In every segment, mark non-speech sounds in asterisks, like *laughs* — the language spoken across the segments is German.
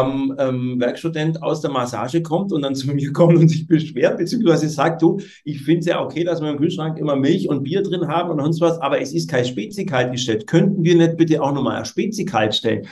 ähm, ähm, Werkstudent aus der Massage kommt und dann zu mir kommt und sich beschwert, beziehungsweise sagt, du, ich finde es ja okay, dass wir im Kühlschrank immer Milch und Bier drin haben und sonst was, aber es ist kein Spezikalt gestellt. Könnten wir nicht bitte auch nochmal ein Spezikalt stellen?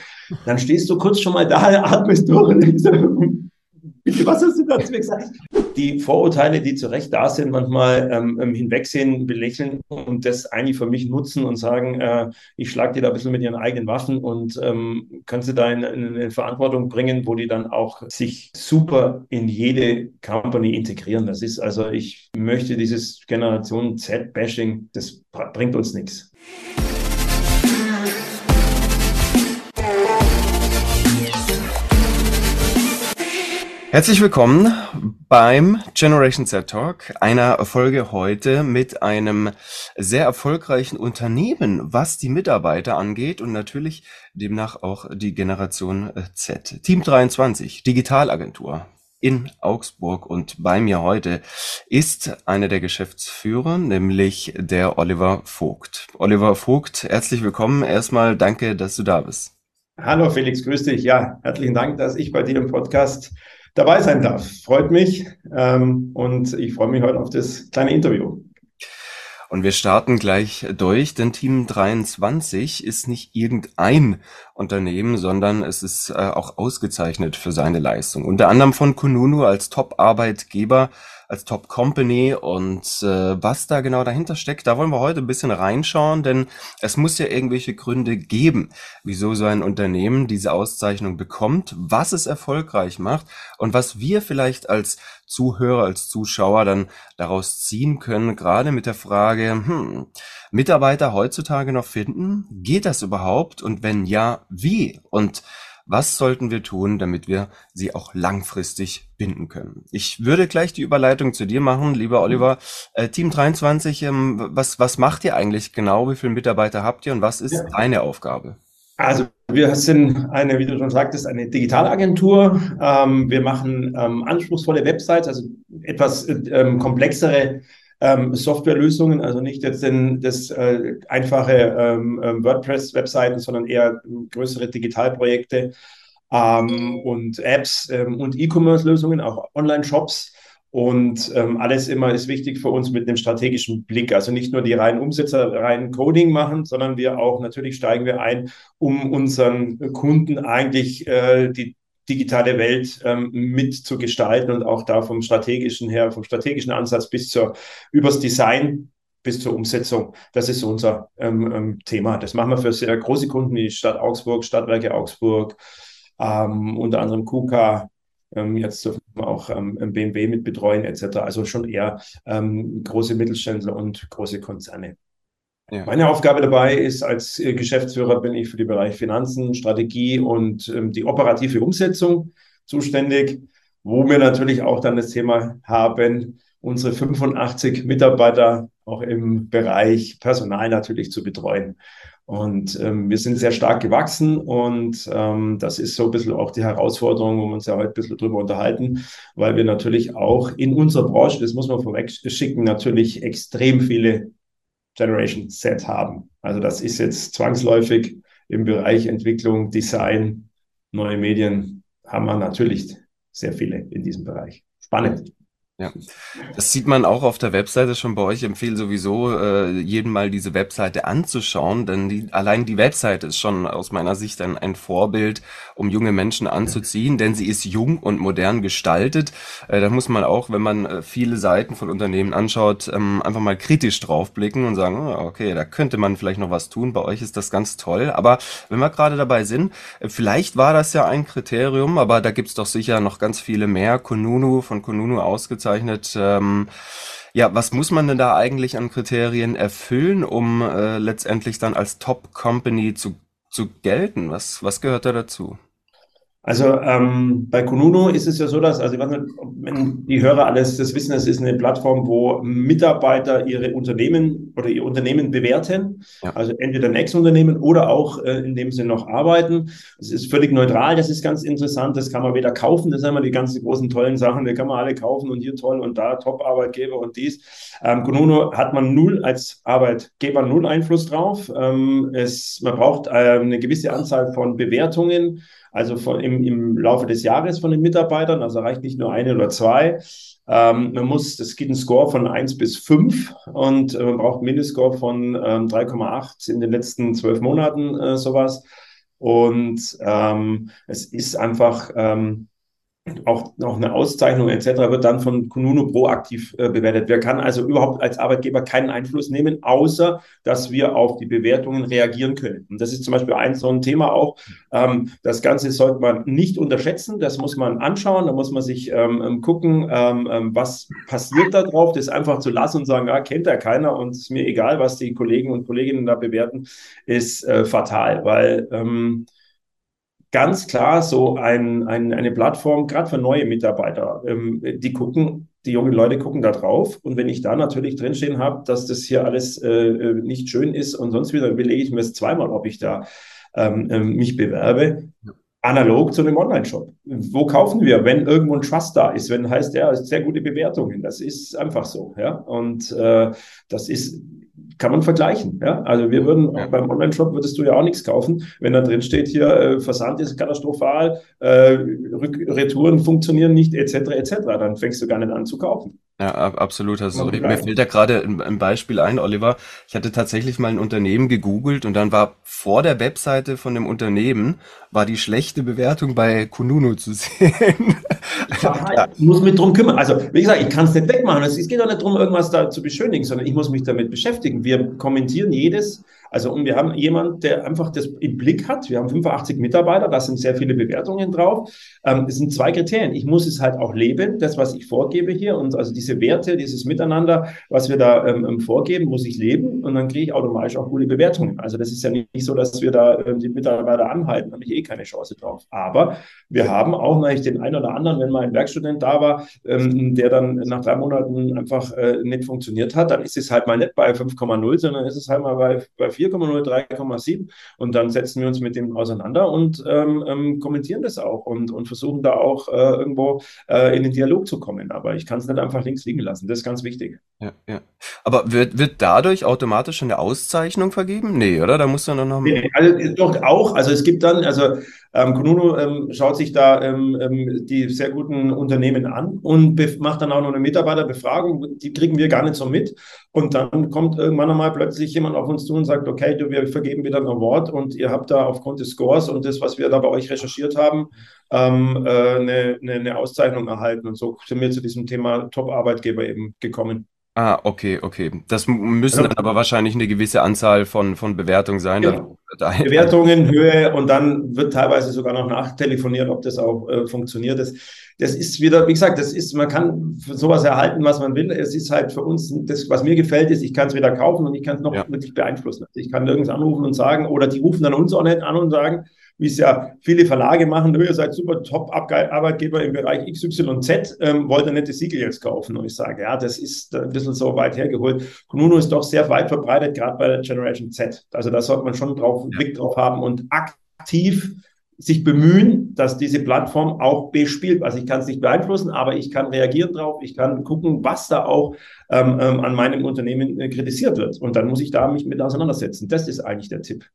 Dann stehst du kurz schon mal da, atmest durch und denkst, *laughs* bitte, was hast du dazu gesagt? Die Vorurteile, die zu Recht da sind, manchmal ähm, ähm, hinwegsehen, belächeln und das eigentlich für mich nutzen und sagen, äh, ich schlage dir da ein bisschen mit ihren eigenen Waffen und ähm, kann sie da in, in, eine Verantwortung bringen, wo die dann auch sich super in jede Company integrieren. Das ist also, ich möchte dieses Generation Z-Bashing, das bringt uns nichts. Herzlich willkommen beim Generation Z Talk, einer Folge heute mit einem sehr erfolgreichen Unternehmen, was die Mitarbeiter angeht und natürlich demnach auch die Generation Z. Team 23, Digitalagentur in Augsburg und bei mir heute ist einer der Geschäftsführer, nämlich der Oliver Vogt. Oliver Vogt, herzlich willkommen. Erstmal danke, dass du da bist. Hallo Felix, grüß dich. Ja, herzlichen Dank, dass ich bei dir im Podcast dabei sein darf. Freut mich ähm, und ich freue mich heute auf das kleine Interview. Und wir starten gleich durch, denn Team 23 ist nicht irgendein Unternehmen, sondern es ist äh, auch ausgezeichnet für seine Leistung. Unter anderem von Kununu als Top-Arbeitgeber als Top Company und äh, was da genau dahinter steckt, da wollen wir heute ein bisschen reinschauen, denn es muss ja irgendwelche Gründe geben, wieso so ein Unternehmen diese Auszeichnung bekommt, was es erfolgreich macht und was wir vielleicht als Zuhörer, als Zuschauer dann daraus ziehen können, gerade mit der Frage, hm, Mitarbeiter heutzutage noch finden? Geht das überhaupt? Und wenn ja, wie? Und was sollten wir tun, damit wir sie auch langfristig binden können? Ich würde gleich die Überleitung zu dir machen, lieber Oliver. Äh, Team 23, ähm, was, was macht ihr eigentlich genau? Wie viele Mitarbeiter habt ihr und was ist ja. deine Aufgabe? Also wir sind eine, wie du schon sagtest, eine Digitalagentur. Ähm, wir machen ähm, anspruchsvolle Websites, also etwas ähm, komplexere ähm, Softwarelösungen, also nicht jetzt in das äh, einfache ähm, ähm, WordPress-Webseiten, sondern eher größere Digitalprojekte ähm, und Apps ähm, und E-Commerce-Lösungen, auch Online-Shops. Und ähm, alles immer ist wichtig für uns mit einem strategischen Blick. Also nicht nur die reinen Umsetzer, reinen Coding machen, sondern wir auch natürlich steigen wir ein, um unseren Kunden eigentlich äh, die digitale Welt ähm, mitzugestalten und auch da vom strategischen her, vom strategischen Ansatz bis zur übers Design bis zur Umsetzung. Das ist unser ähm, ähm, Thema. Das machen wir für sehr große Kunden wie Stadt Augsburg, Stadtwerke Augsburg, ähm, unter anderem KUKA, ähm, jetzt dürfen wir auch ähm, BMW mit betreuen etc. Also schon eher große Mittelständler und große Konzerne. Ja. Meine Aufgabe dabei ist, als äh, Geschäftsführer bin ich für die Bereich Finanzen, Strategie und ähm, die operative Umsetzung zuständig, wo wir natürlich auch dann das Thema haben, unsere 85 Mitarbeiter auch im Bereich Personal natürlich zu betreuen. Und ähm, wir sind sehr stark gewachsen und ähm, das ist so ein bisschen auch die Herausforderung, wo wir uns ja heute ein bisschen drüber unterhalten, weil wir natürlich auch in unserer Branche, das muss man vorweg schicken, natürlich extrem viele Generation Z haben. Also das ist jetzt zwangsläufig im Bereich Entwicklung, Design, neue Medien haben wir natürlich sehr viele in diesem Bereich. Spannend. Ja, das sieht man auch auf der Webseite schon bei euch. Ich empfehle sowieso, äh, jedem mal diese Webseite anzuschauen, denn die, allein die Webseite ist schon aus meiner Sicht ein, ein Vorbild, um junge Menschen anzuziehen, denn sie ist jung und modern gestaltet. Äh, da muss man auch, wenn man äh, viele Seiten von Unternehmen anschaut, ähm, einfach mal kritisch draufblicken und sagen, oh, okay, da könnte man vielleicht noch was tun. Bei euch ist das ganz toll. Aber wenn wir gerade dabei sind, äh, vielleicht war das ja ein Kriterium, aber da gibt's doch sicher noch ganz viele mehr. Konunu von Konunu ausgezeichnet ausgezeichnet. Ähm, ja, was muss man denn da eigentlich an Kriterien erfüllen, um äh, letztendlich dann als Top Company zu, zu gelten? Was, was gehört da dazu? Also ähm, bei Kununu ist es ja so, dass, also ich weiß nicht, wenn die Hörer alles das wissen, es ist eine Plattform, wo Mitarbeiter ihre Unternehmen oder ihr Unternehmen bewerten. Ja. Also entweder ein Ex-Unternehmen oder auch, äh, indem sie noch arbeiten. Es ist völlig neutral, das ist ganz interessant. Das kann man weder kaufen, das sind immer die ganzen großen tollen Sachen, die kann man alle kaufen und hier toll und da Top-Arbeitgeber und dies. Ähm, Kununu hat man null als Arbeitgeber null Einfluss drauf. Ähm, es, man braucht äh, eine gewisse Anzahl von Bewertungen also von, im, im Laufe des Jahres von den Mitarbeitern. Also reicht nicht nur eine oder zwei. Ähm, man muss, das gibt einen Score von 1 bis 5 und äh, man braucht einen Mindestscore von ähm, 3,8 in den letzten zwölf Monaten, äh, sowas. Und ähm, es ist einfach, ähm, auch noch eine Auszeichnung etc. wird dann von Kununu proaktiv äh, bewertet. Wer kann also überhaupt als Arbeitgeber keinen Einfluss nehmen, außer dass wir auf die Bewertungen reagieren können. Und das ist zum Beispiel ein so ein Thema auch. Ähm, das Ganze sollte man nicht unterschätzen. Das muss man anschauen. Da muss man sich ähm, ähm gucken, ähm, ähm, was passiert da drauf. Das einfach zu lassen und sagen, ja, kennt ja keiner und ist mir egal, was die Kollegen und Kolleginnen da bewerten, ist äh, fatal, weil ähm, ganz klar so ein, ein, eine Plattform, gerade für neue Mitarbeiter, ähm, die gucken, die jungen Leute gucken da drauf. Und wenn ich da natürlich drinstehen habe, dass das hier alles äh, äh nicht schön ist und sonst wieder, überlege ich mir es zweimal, ob ich da ähm, ähm, mich bewerbe. Analog zu einem Online-Shop. Wo kaufen wir, wenn irgendwo ein Trust da ist, wenn heißt, ja, sehr gute Bewertungen. Das ist einfach so. Ja? Und äh, das ist kann man vergleichen. Ja? Also wir würden ja. beim Online-Shop würdest du ja auch nichts kaufen, wenn da drin steht hier äh, Versand ist katastrophal, äh, Retouren funktionieren nicht etc. etc. Dann fängst du gar nicht an zu kaufen. Ja, absolut. Also, mir fällt da gerade ein, Beispiel ein, Oliver. Ich hatte tatsächlich mal ein Unternehmen gegoogelt und dann war vor der Webseite von dem Unternehmen war die schlechte Bewertung bei Kununu zu sehen. Ja, ich muss mich drum kümmern. Also, wie gesagt, ich kann es nicht wegmachen. Es geht doch nicht darum, irgendwas da zu beschönigen, sondern ich muss mich damit beschäftigen. Wir kommentieren jedes also und wir haben jemand, der einfach das im Blick hat. Wir haben 85 Mitarbeiter, da sind sehr viele Bewertungen drauf. Ähm, es sind zwei Kriterien. Ich muss es halt auch leben, das, was ich vorgebe hier. Und also diese Werte, dieses Miteinander, was wir da ähm, ähm vorgeben, muss ich leben. Und dann kriege ich automatisch auch gute Bewertungen. Also das ist ja nicht, so, dass wir da ähm, die Mitarbeiter anhalten. Da habe ich eh keine Chance drauf. Aber wir haben auch natürlich den einen oder anderen, wenn mal ein Werkstudent da war, ähm, der dann nach drei Monaten einfach äh, nicht funktioniert hat, dann ist es halt mal nicht bei 5,0, sondern ist es halt mal bei, bei 4 4,0, 3,7 und dann setzen wir uns mit dem auseinander und ähm, ähm, kommentieren das auch und, und versuchen da auch äh, irgendwo äh, in den Dialog zu kommen. Aber ich kann es nicht einfach links liegen lassen. Das ist ganz wichtig. Ja, ja. Aber wird, wird dadurch automatisch eine Auszeichnung vergeben? Nee, oder? Da muss dann noch. Nee, also, doch auch. Also es gibt dann, also ähm, Kununu ähm, schaut sich da ähm, ähm die sehr guten Unternehmen an und macht dann auch noch eine Mitarbeiterbefragung. Die kriegen wir gar nicht so mit. Und dann kommt irgendwann einmal plötzlich jemand auf uns zu und sagt, okay, du, wir vergeben wieder ein Award und ihr habt da aufgrund des Scores und das, was wir da bei euch recherchiert haben, ähm, äh, eine, eine, eine Auszeichnung erhalten. Und so sind wir zu diesem Thema Top-Arbeitgeber eben gekommen. Ah, okay, okay. Das müssen also, dann aber wahrscheinlich eine gewisse Anzahl von, von Bewertungen sein. Ja. Bewertungen, Höhe und dann wird teilweise sogar noch nachtelefoniert, ob das auch äh, funktioniert. Das, das ist wieder, wie gesagt, das ist, man kann sowas erhalten, was man will. Es ist halt für uns, das, was mir gefällt, ist, ich kann es wieder kaufen und ich kann es noch ja. wirklich beeinflussen. Also ich kann nirgends anrufen und sagen, oder die rufen dann uns auch nicht an und sagen, wie es ja viele Verlage machen, ihr seid super Top-Arbeitgeber im Bereich XYZ, ähm, wollt ihr nicht das Siegel jetzt kaufen? Und ich sage, ja, das ist ein bisschen so weit hergeholt. Kununu ist doch sehr weit verbreitet, gerade bei der Generation Z. Also da sollte man schon drauf, einen Blick drauf haben und aktiv sich bemühen, dass diese Plattform auch bespielt. Also ich kann es nicht beeinflussen, aber ich kann reagieren drauf, ich kann gucken, was da auch ähm, ähm an meinem Unternehmen äh, kritisiert wird. Und dann muss ich da mich mit auseinandersetzen. Das ist eigentlich der Tipp.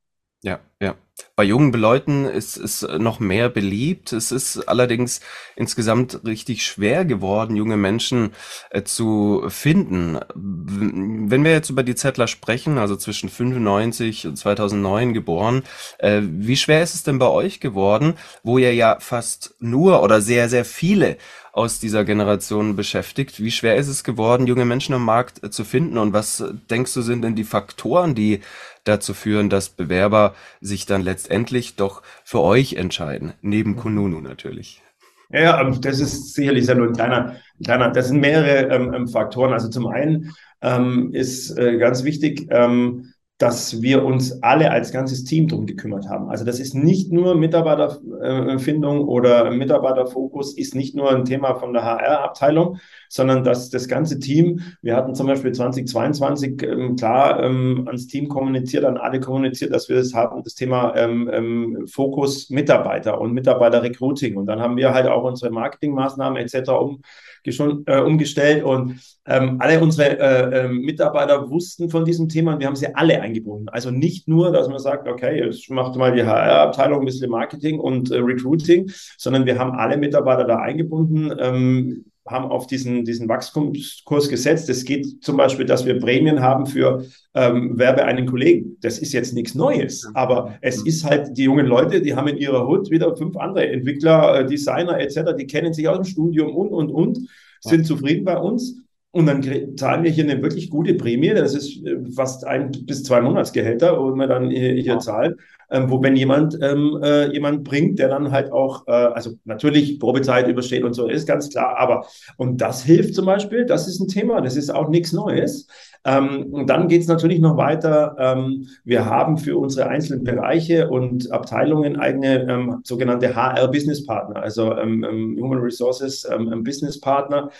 Ja, ja. Bei jungen Leuten ist es noch mehr beliebt. Es ist allerdings insgesamt richtig schwer geworden, junge Menschen äh, zu finden. Wenn wir jetzt über die Zettler sprechen, also zwischen 95 und 2009 geboren, äh, wie schwer ist es denn bei euch geworden, wo ihr ja fast nur oder sehr, sehr viele aus dieser Generation beschäftigt. Wie schwer ist es geworden, junge Menschen am Markt äh, zu finden? Und was äh, denkst du sind denn die Faktoren, die dazu führen, dass Bewerber sich dann letztendlich doch für euch entscheiden? Neben mhm. Kununu natürlich. Ja, das ist sicherlich nur ein kleiner, kleiner, das sind mehrere ähm, ähm, Faktoren. Also zum einen ähm, ist äh, ganz wichtig, ähm, dass wir uns alle als ganzes Team drum gekümmert haben. Also das ist nicht nur Mitarbeiterfindung oder Mitarbeiterfokus, ist nicht nur ein Thema von der HR-Abteilung, sondern dass das ganze Team, wir hatten zum Beispiel 2022 ähm, klar ähm, ans Team kommuniziert, an alle kommuniziert, dass wir das haben, das Thema ähm, ähm, Fokus Mitarbeiter und Mitarbeiter-Recruiting. Und dann haben wir halt auch unsere Marketingmaßnahmen etc. Um, äh, umgestellt und ähm, alle unsere äh, äh, Mitarbeiter wussten von diesem Thema und wir haben sie alle eingebunden. Also nicht nur, dass man sagt, okay, jetzt macht mal die HR-Abteilung ein bisschen Marketing und äh, Recruiting, sondern wir haben alle Mitarbeiter da eingebunden. Ähm, haben auf diesen, diesen Wachstumskurs gesetzt. Es geht zum Beispiel, dass wir Prämien haben für ähm, Werbe einen Kollegen. Das ist jetzt nichts Neues, aber es ist halt die jungen Leute, die haben in ihrer Hut wieder fünf andere Entwickler, äh, Designer etc., die kennen sich aus dem Studium und, und, und, sind zufrieden bei uns. Und dann zahlen wir hier eine wirklich gute Prämie. Das ist äh, fast ein bis zwei Monatsgehälter, wo wir dann hier, hier zahlen ähm, wo wenn jemand ähm, äh, jemand bringt, der dann halt auch, äh, also natürlich Probezeit übersteht und so, ist ganz klar, aber und das hilft zum Beispiel, das ist ein Thema, das ist auch nichts Neues. Ähm, und dann geht es natürlich noch weiter. Ähm, wir haben für unsere einzelnen Bereiche und Abteilungen eigene ähm, sogenannte HR-Business-Partner, also ähm, ähm, Human Resources ähm, Business-Partner,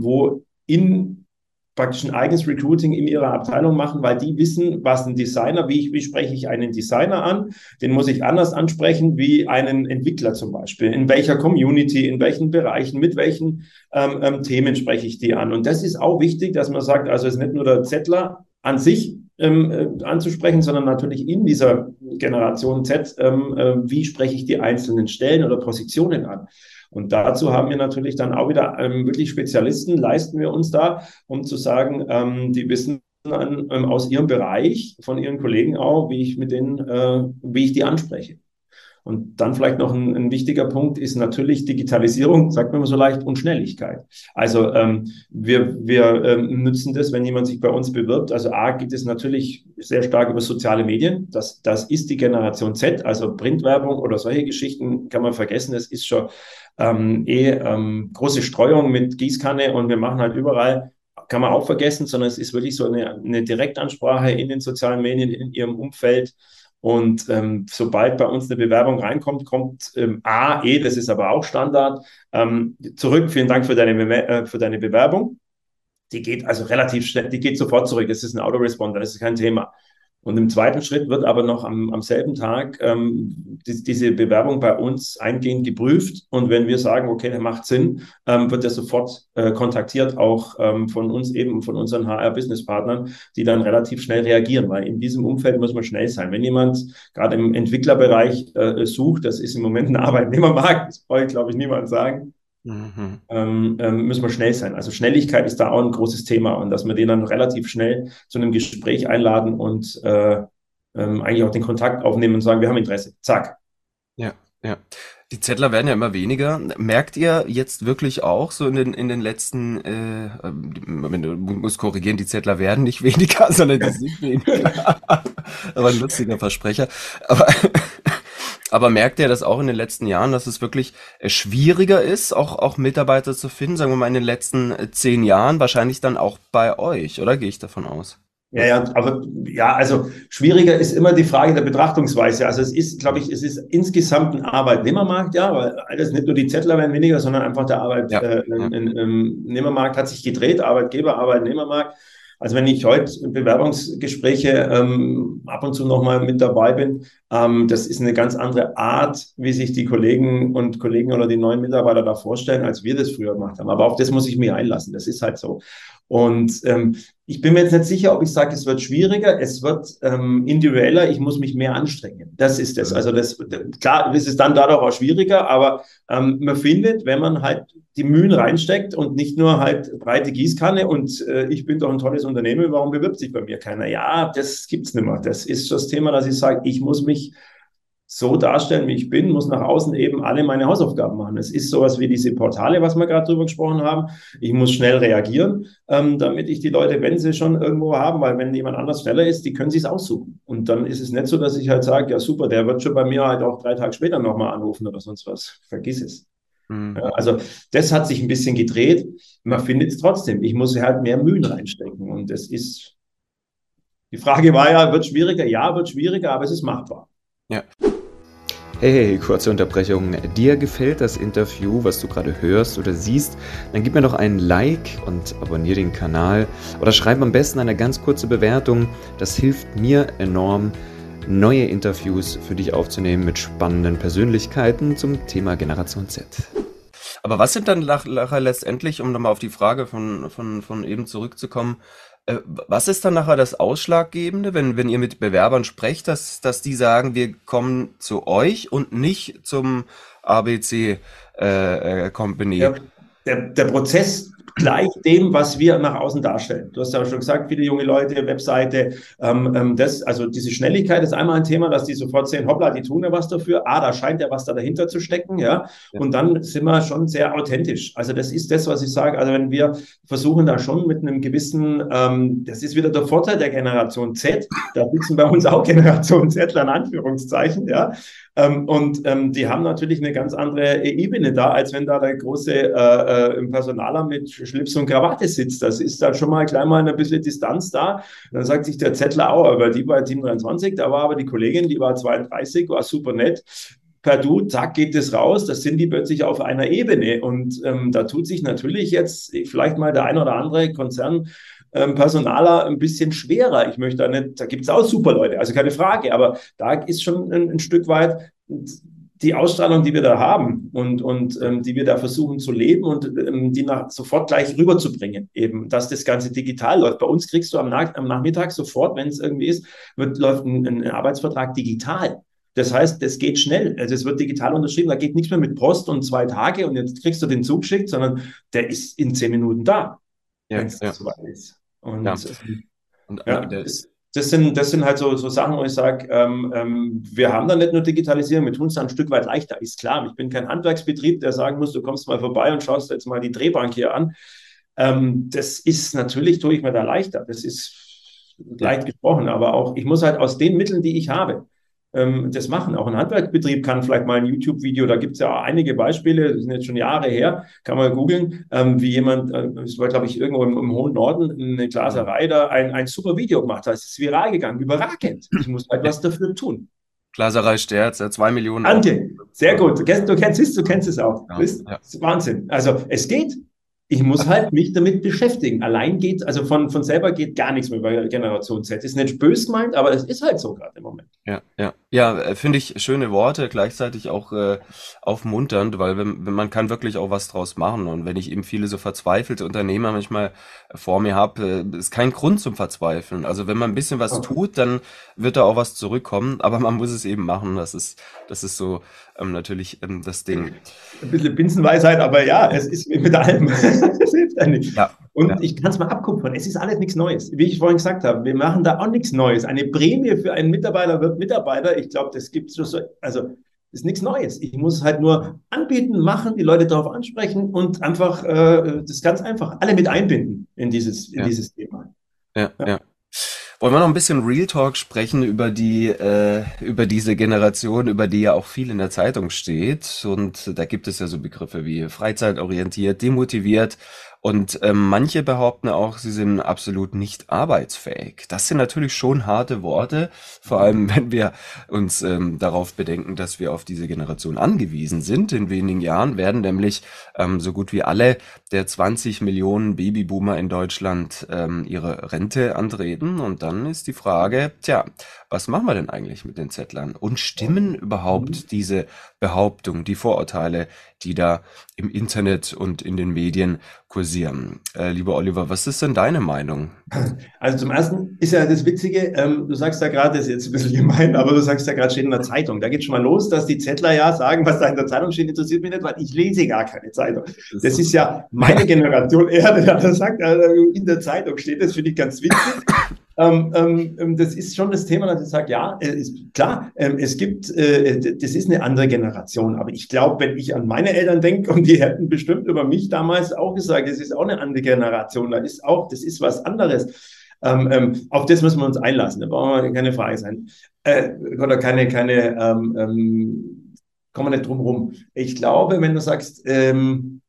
wo in praktisch ein eigenes Recruiting in ihrer Abteilung machen, weil die wissen, was ein Designer, wie, ich, wie spreche ich einen Designer an, den muss ich anders ansprechen wie einen Entwickler zum Beispiel. In welcher Community, in welchen Bereichen, mit welchen ähm, ähm, Themen spreche ich die an. Und das ist auch wichtig, dass man sagt, also es ist nicht nur der Zettler an sich ähm, äh, anzusprechen, sondern natürlich in dieser Generation Z, ähm, äh, wie spreche ich die einzelnen Stellen oder Positionen an. Und dazu haben wir natürlich dann auch wieder ähm, wirklich Spezialisten, leisten wir uns da, um zu sagen, ähm, die wissen an, ähm, aus ihrem Bereich, von ihren Kollegen auch, wie ich mit denen, äh, wie ich die anspreche. Und dann vielleicht noch ein, ein, wichtiger Punkt ist natürlich Digitalisierung, sagt man immer so leicht, und Schnelligkeit. Also ähm, wir, wir ähm, nutzen das, wenn jemand sich bei uns bewirbt. Also A geht es natürlich sehr stark über soziale Medien. Das, das ist die Generation Z, also Printwerbung oder solche Geschichten kann man vergessen. Das ist schon ähm, eh ähm, große Streuung mit Gießkanne und wir machen halt überall, kann man auch vergessen, sondern es ist wirklich so eine, eine Direktansprache in den sozialen Medien, in ihrem Umfeld. Und ähm, sobald bei uns eine Bewerbung reinkommt, kommt ähm, A, E, das ist aber auch Standard, ähm, zurück. Vielen Dank für deine, äh, für deine Bewerbung. Die geht also relativ schnell, die geht sofort zurück. Es ist ein Autoresponder, das ist kein Thema. Und im zweiten Schritt wird aber noch am, am selben Tag ähm, die, diese Bewerbung bei uns eingehend geprüft. Und wenn wir sagen, okay, der macht Sinn, ähm, wird er sofort äh, kontaktiert, auch ähm, von uns eben, von unseren HR-Business-Partnern, die dann relativ schnell reagieren, weil in diesem Umfeld muss man schnell sein. Wenn jemand gerade im Entwicklerbereich äh, sucht, das ist im Moment ein *laughs* Arbeitnehmermarkt, das wollte, glaube ich, niemand sagen, Mhm. Ähm, ähm, müssen wir schnell sein. Also Schnelligkeit ist da auch ein großes Thema und dass wir den dann relativ schnell zu einem Gespräch einladen und äh, ähm, eigentlich auch den Kontakt aufnehmen und sagen, wir haben Interesse. Zack. Ja, ja. Die Zettler werden ja immer weniger. Merkt ihr jetzt wirklich auch so in den, in den letzten, äh, wenn du musst korrigieren, die Zettler werden nicht *laughs* weniger, sondern die sind weniger. *laughs* Aber ein lustiger Versprecher. Aber aber merkt ihr das auch in den letzten Jahren, dass es wirklich äh, schwieriger ist, auch, auch Mitarbeiter zu finden, sagen wir mal in den letzten äh, zehn Jahren, wahrscheinlich dann auch bei euch, oder gehe ich davon aus? Ja, ja, aber ja, also schwieriger ist immer die Frage der Betrachtungsweise. Also es ist, glaube ich, es ist insgesamt ein Arbeitnehmermarkt, ja, weil alles nicht nur die Zettler werden weniger, sondern einfach der Arbeitnehmermarkt ja. äh, hat sich gedreht, Arbeitgeber, Arbeitnehmermarkt. Also wenn ich heute Bewerbungsgespräche ähm, ab und zu nochmal mit dabei bin, ähm, das ist eine ganz andere Art, wie sich die Kollegen und Kollegen oder die neuen Mitarbeiter da vorstellen, als wir das früher gemacht haben. Aber auf das muss ich mich einlassen. Das ist halt so. Und ähm, ich bin mir jetzt nicht sicher, ob ich sage, es wird schwieriger, es wird ähm, individueller, ich muss mich mehr anstrengen. Das ist es. Also das klar, es ist dann dadurch auch schwieriger, aber ähm, man findet, wenn man halt die Mühen reinsteckt und nicht nur halt breite Gießkanne und äh, ich bin doch ein tolles Unternehmen, warum bewirbt sich bei mir keiner? Ja, das gibt's nicht mehr. Das ist das Thema, dass ich sage, ich muss mich so darstellen, wie ich bin, muss nach außen eben alle meine Hausaufgaben machen. Es ist sowas wie diese Portale, was wir gerade drüber gesprochen haben. Ich muss schnell reagieren, ähm, damit ich die Leute, wenn sie schon irgendwo haben, weil wenn jemand anders schneller ist, die können sich aussuchen. Und dann ist es nicht so, dass ich halt sage, ja super, der wird schon bei mir halt auch drei Tage später nochmal anrufen oder sonst was. Vergiss es. Mhm. Also das hat sich ein bisschen gedreht. Man findet es trotzdem. Ich muss halt mehr Mühen reinstecken. Und das ist, die Frage war ja, wird schwieriger? Ja, wird schwieriger, aber es ist machbar. Ja. Hey, hey, kurze Unterbrechung. Dir gefällt das Interview, was du gerade hörst oder siehst, dann gib mir doch einen Like und abonniere den Kanal oder schreib am besten eine ganz kurze Bewertung. Das hilft mir enorm, neue Interviews für dich aufzunehmen mit spannenden Persönlichkeiten zum Thema Generation Z. Aber was sind dann nachher letztendlich, um nochmal auf die Frage von, von, von eben zurückzukommen, Äh, was ist dann nachher das Ausschlaggebende, wenn, wenn ihr mit Bewerbern sprecht, dass, dass die sagen, wir kommen zu euch und nicht zum ABC äh, äh, Company? Ja, der, der Prozess gleich dem, was wir nach außen darstellen. Du hast ja schon gesagt, viele junge Leute, Webseite, ähm, ähm, das, also diese Schnelligkeit ist einmal ein Thema, dass die sofort sehen, hoppla, die tun ja was dafür. Ah, da scheint ja was da dahinter zu stecken, ja. ja. Und dann sind wir schon sehr authentisch. Also das ist das, was ich sage. Also wenn wir versuchen da schon mit einem gewissen, ähm, das ist wieder der Vorteil der Generation Z, da sitzen bei uns auch Generation Z in Anführungszeichen, ja. Ähm, und ähm, die haben natürlich eine ganz andere Ebene da, als wenn da der große äh, äh, Personaler mit Schlips und Krawatte sitzt. Das ist dann schon mal gleich mal ein bisschen Distanz da. Dann sagt sich der Zettler auch, aber die war 27, da war aber die Kollegin, die war 32, war super nett per Du, zack, geht es raus, das sind die plötzlich auf einer Ebene. Und ähm, da tut sich natürlich jetzt vielleicht mal der ein oder andere Konzern ähm, Personaler ein bisschen schwerer. Ich möchte da nicht, da gibt es auch super Leute, also keine Frage, aber da ist schon ein, ein Stück weit die Ausstrahlung, die wir da haben und, und ähm, die wir da versuchen zu leben und ähm, die nach, sofort gleich rüberzubringen, eben, dass das Ganze digital läuft. Bei uns kriegst du am, Nach am Nachmittag sofort, wenn es irgendwie ist, wird, läuft ein, ein Arbeitsvertrag digital. Das heißt, es geht schnell. Also es wird digital unterschrieben. Da geht nichts mehr mit Post und zwei Tage und jetzt kriegst du den Zug geschickt, sondern der ist in zehn Minuten da, ja, wenn es ja. soweit ist. Und, ja. und ja, das, das, sind, das sind halt so, so Sachen, wo ich sage, ähm, ähm, wir haben da nicht nur Digitalisierung, wir tun es da ein Stück weit leichter. Ist klar, ich bin kein Handwerksbetrieb, der sagen muss, du kommst mal vorbei und schaust jetzt mal die Drehbank hier an. Ähm, das ist natürlich, tue ich mir da leichter. Das ist leicht gesprochen, aber auch, ich muss halt aus den Mitteln, die ich habe, ähm, das machen. Auch ein Handwerksbetrieb kann vielleicht mal ein YouTube-Video, da gibt es ja einige Beispiele, das sind jetzt schon Jahre her, kann man googeln, ähm, wie jemand, äh, das war glaube ich irgendwo im, im, hohen Norden, eine Glaserei da ein, ein super Video gemacht hat. Es ist viral gegangen, überragend. Ich muss etwas dafür tun. Glaserei Sterz, ja, zwei Millionen. Antje, sehr gut. Du kennst, du kennst es, du kennst es auch. Ja, ja. Das ist Wahnsinn. Also es geht. Ich muss halt mich damit beschäftigen. Allein geht, also von, von selber geht gar nichts mehr bei Generation Z. Ist nicht bös gemeint, aber es ist halt so gerade im Moment. Ja, ja. Ja, äh, finde ich schöne Worte, gleichzeitig auch äh, aufmunternd, weil wenn, wenn man kann wirklich auch was draus machen. Und wenn ich eben viele so verzweifelte Unternehmer manchmal vor mir habe, äh, ist kein Grund zum Verzweifeln. Also wenn man ein bisschen was tut, dann wird da auch was zurückkommen, aber man muss es eben machen. Das ist, das ist so ähm, natürlich ähm, das Ding. Ein bisschen Binsenweisheit, aber ja, es ist mit allem. *laughs* es hilft eigentlich. Ja. Und ja. ich kann es mal abkupfern. Es ist alles nichts Neues. Wie ich vorhin gesagt habe, wir machen da auch nichts Neues. Eine Prämie für einen Mitarbeiter wird Mitarbeiter. Ich glaube, das gibt es so. Also ist nichts Neues. Ich muss halt nur anbieten, machen, die Leute darauf ansprechen und einfach äh, das ganz einfach alle mit einbinden in dieses, in ja. dieses Thema. Ja, ja. ja. Wollen wir noch ein bisschen Real Talk sprechen über die, äh, über diese Generation, über die ja auch viel in der Zeitung steht. Und da gibt es ja so Begriffe wie freizeitorientiert, demotiviert, und ähm, manche behaupten auch, sie sind absolut nicht arbeitsfähig. Das sind natürlich schon harte Worte, vor allem wenn wir uns ähm, darauf bedenken, dass wir auf diese Generation angewiesen sind. In wenigen Jahren werden nämlich ähm, so gut wie alle der 20 Millionen Babyboomer in Deutschland ähm, ihre Rente antreten. Und dann ist die Frage, tja, was machen wir denn eigentlich mit den Zettlern? Und stimmen überhaupt mhm. diese Behauptungen, die Vorurteile, die da im Internet und in den Medien kursieren? Äh, lieber Oliver, was ist denn deine Meinung? Also zum Ersten ist ja das Witzige, ähm, du sagst ja gerade, das ist jetzt ein bisschen gemein, aber du sagst ja gerade, steht in der Zeitung. Da geht schon mal los, dass die Zettler ja sagen, was da in der Zeitung steht, interessiert mich nicht, weil ich lese gar keine Zeitung. Das ist ja meine *laughs* Generation eher, der sagt, äh, in der Zeitung steht, das finde ich ganz witzig. Ähm, ähm, ähm, das ist schon das Thema, dass ich sage, ja, äh, ist klar, es gibt, äh, das ist eine andere Generation. Aber ich glaube, wenn ich an meine Eltern denke, und die hätten bestimmt über mich damals auch gesagt, es ist auch eine andere Generation, da ist auch, das ist was anderes. Ähm, ähm, auf das müssen wir uns einlassen, da brauchen wir keine Frage sein. Äh, oder keine, keine, ähm, kommen wir nicht drum rum. Ich glaube, wenn du sagst, ähm,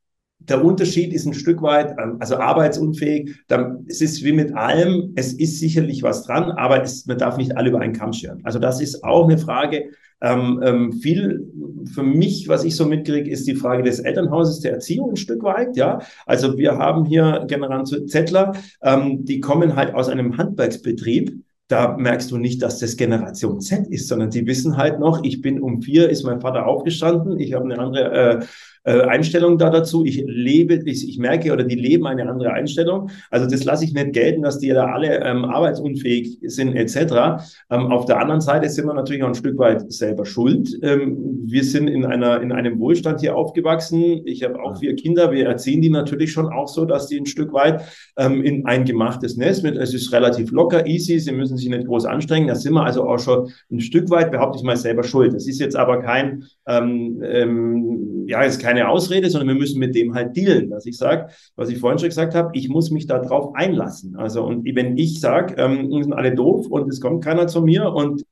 der Unterschied ist ein Stück weit, also arbeitsunfähig. Dann, es ist wie mit allem, es ist sicherlich was dran, aber es, man darf nicht alle über einen Kamm scheren. Also das ist auch eine Frage. Ähm, ähm, viel für mich, was ich so mitkriege, ist die Frage des Elternhauses, der Erziehung ein Stück weit. Ja, also wir haben hier Generation Zettler, ähm, die kommen halt aus einem Handwerksbetrieb da merkst du nicht, dass das Generation Z ist, sondern die wissen halt noch, ich bin um vier, ist mein Vater aufgestanden, ich habe eine andere äh, Einstellung da dazu. Ich lebe, ich, ich merke oder die leben eine andere Einstellung. Also das lasse ich nicht gelten, dass die da alle ähm, arbeitsunfähig sind etc. Ähm, auf der anderen Seite sind wir natürlich auch ein Stück weit selber schuld. Ähm, wir sind in einer in einem Wohlstand hier aufgewachsen. Ich habe auch vier Kinder. Wir erziehen die natürlich schon auch so, dass die ein Stück weit ähm, in ein gemachtes Nest mit. Es ist relativ locker, easy. Sie müssen sich nicht groß anstrengen. Da sind wir also auch schon ein Stück weit, behaupte ich mal, selber schuld. Das ist jetzt aber kein ähm, ähm, ja, ist keine Ausrede, sondern wir müssen mit dem halt dealen, dass ich sage, was ich vorhin schon gesagt habe, ich muss mich darauf einlassen. Also und wenn ich sage, ähm, sind alle doof und es kommt keiner zu mir und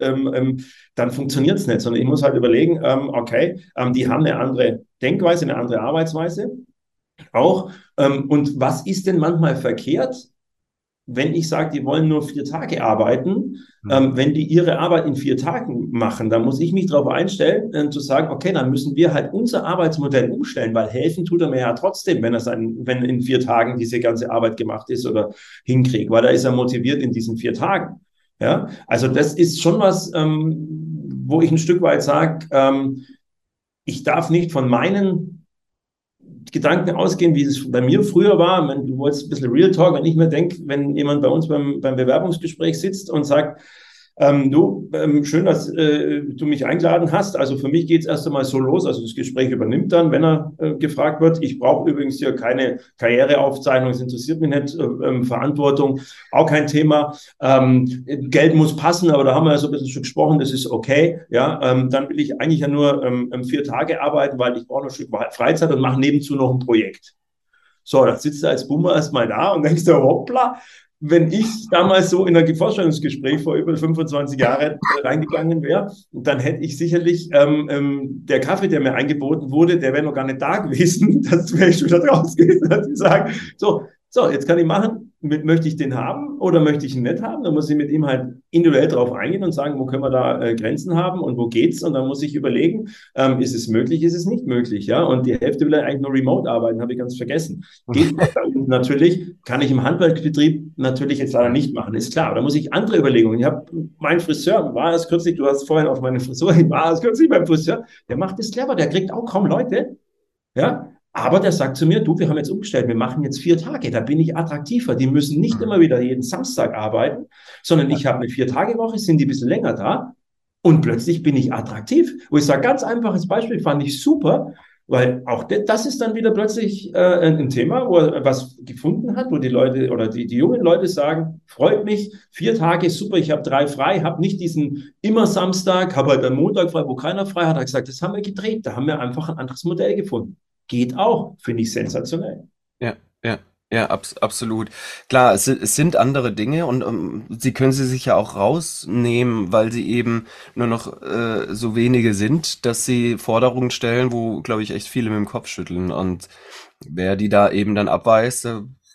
ähm, ähm, dann funktioniert es nicht, sondern ich muss halt überlegen, ähm, okay, ähm, die haben eine andere Denkweise, eine andere Arbeitsweise auch. Ähm, und was ist denn manchmal verkehrt? Wenn ich sage, die wollen nur vier Tage arbeiten, mhm. ähm, wenn die ihre Arbeit in vier Tagen machen, dann muss ich mich darauf einstellen, äh, zu sagen, okay, dann müssen wir halt unser Arbeitsmodell umstellen, weil helfen tut er mir ja trotzdem, wenn er sein, wenn in vier Tagen diese ganze Arbeit gemacht ist oder hinkriegt, weil da ist er motiviert in diesen vier Tagen. Ja, also das ist schon was, ähm, wo ich ein Stück weit sage, ähm, ich darf nicht von meinen Gedanken ausgehen, wie es bei mir früher war. Wenn du wolltest ein bisschen Real Talk, wenn ich mir denke, wenn jemand bei uns beim, beim Bewerbungsgespräch sitzt und sagt, ähm, du, ähm, schön, dass äh, du mich eingeladen hast. Also für mich geht es erst einmal so los. Also das Gespräch übernimmt dann, wenn er äh, gefragt wird. Ich brauche übrigens hier keine Karriereaufzeichnung, es interessiert mich nicht. Äh, ähm, Verantwortung, auch kein Thema. Ähm, Geld muss passen, aber da haben wir ja so ein bisschen schon gesprochen, das ist okay. Ja, ähm, dann will ich eigentlich ja nur ähm, vier Tage arbeiten, weil ich brauche noch ein Stück Freizeit und mache nebenzu noch ein Projekt. So, dann sitzt du als Boomer erstmal da und denkst du, hoppla, wenn ich damals so in ein Vorstellungsgespräch vor über 25 Jahren reingegangen wäre, dann hätte ich sicherlich ähm, ähm, der Kaffee, der mir eingeboten wurde, der wäre noch gar nicht da gewesen. *laughs* Das wäre ich schon da draus gewesen, dass ich sagen, so, so, jetzt kann ich machen, möchte ich den haben oder möchte ich ihn nicht haben? Dann muss ich mit ihm halt individuell drauf eingehen und sagen, wo können wir da äh, Grenzen haben und wo geht's? Und dann muss ich überlegen, ähm, ist es möglich, ist es nicht möglich? Ja, und die Hälfte will eigentlich nur remote arbeiten, habe ich ganz vergessen. Geht *laughs* natürlich, kann ich im Handwerksbetrieb natürlich jetzt leider nicht machen, ist klar. Da muss ich andere Überlegungen. Ich habe mein Friseur, war es kürzlich, du hast vorhin auf meine Frisur, *laughs* war es kürzlich beim Friseur, der macht das clever, der kriegt auch kaum Leute. Ja, aber der sagt zu mir, du, wir haben jetzt umgestellt, wir machen jetzt vier Tage, da bin ich attraktiver. Die müssen nicht mhm. immer wieder jeden Samstag arbeiten, sondern ich habe eine Vier-Tage-Woche, sind die ein bisschen länger da und plötzlich bin ich attraktiv. Wo ich sage, ganz einfaches Beispiel, fand ich super, weil auch das ist dann wieder plötzlich äh, ein Thema, wo er was gefunden hat, wo die Leute oder die, die jungen Leute sagen, freut mich, vier Tage, super, ich habe drei frei, habe nicht diesen immer Samstag, habe halt einen Montag frei, wo keiner frei hat. Er hat gesagt, das haben wir gedreht, da haben wir einfach ein anderes Modell gefunden geht auch, finde ich sensationell. Ja, ja. Ja, abs absolut. Klar, es, es sind andere Dinge und um, sie können sie sich ja auch rausnehmen, weil sie eben nur noch äh, so wenige sind, dass sie Forderungen stellen, wo, glaube ich, echt viele mit dem Kopf schütteln. Und wer die da eben dann abweist,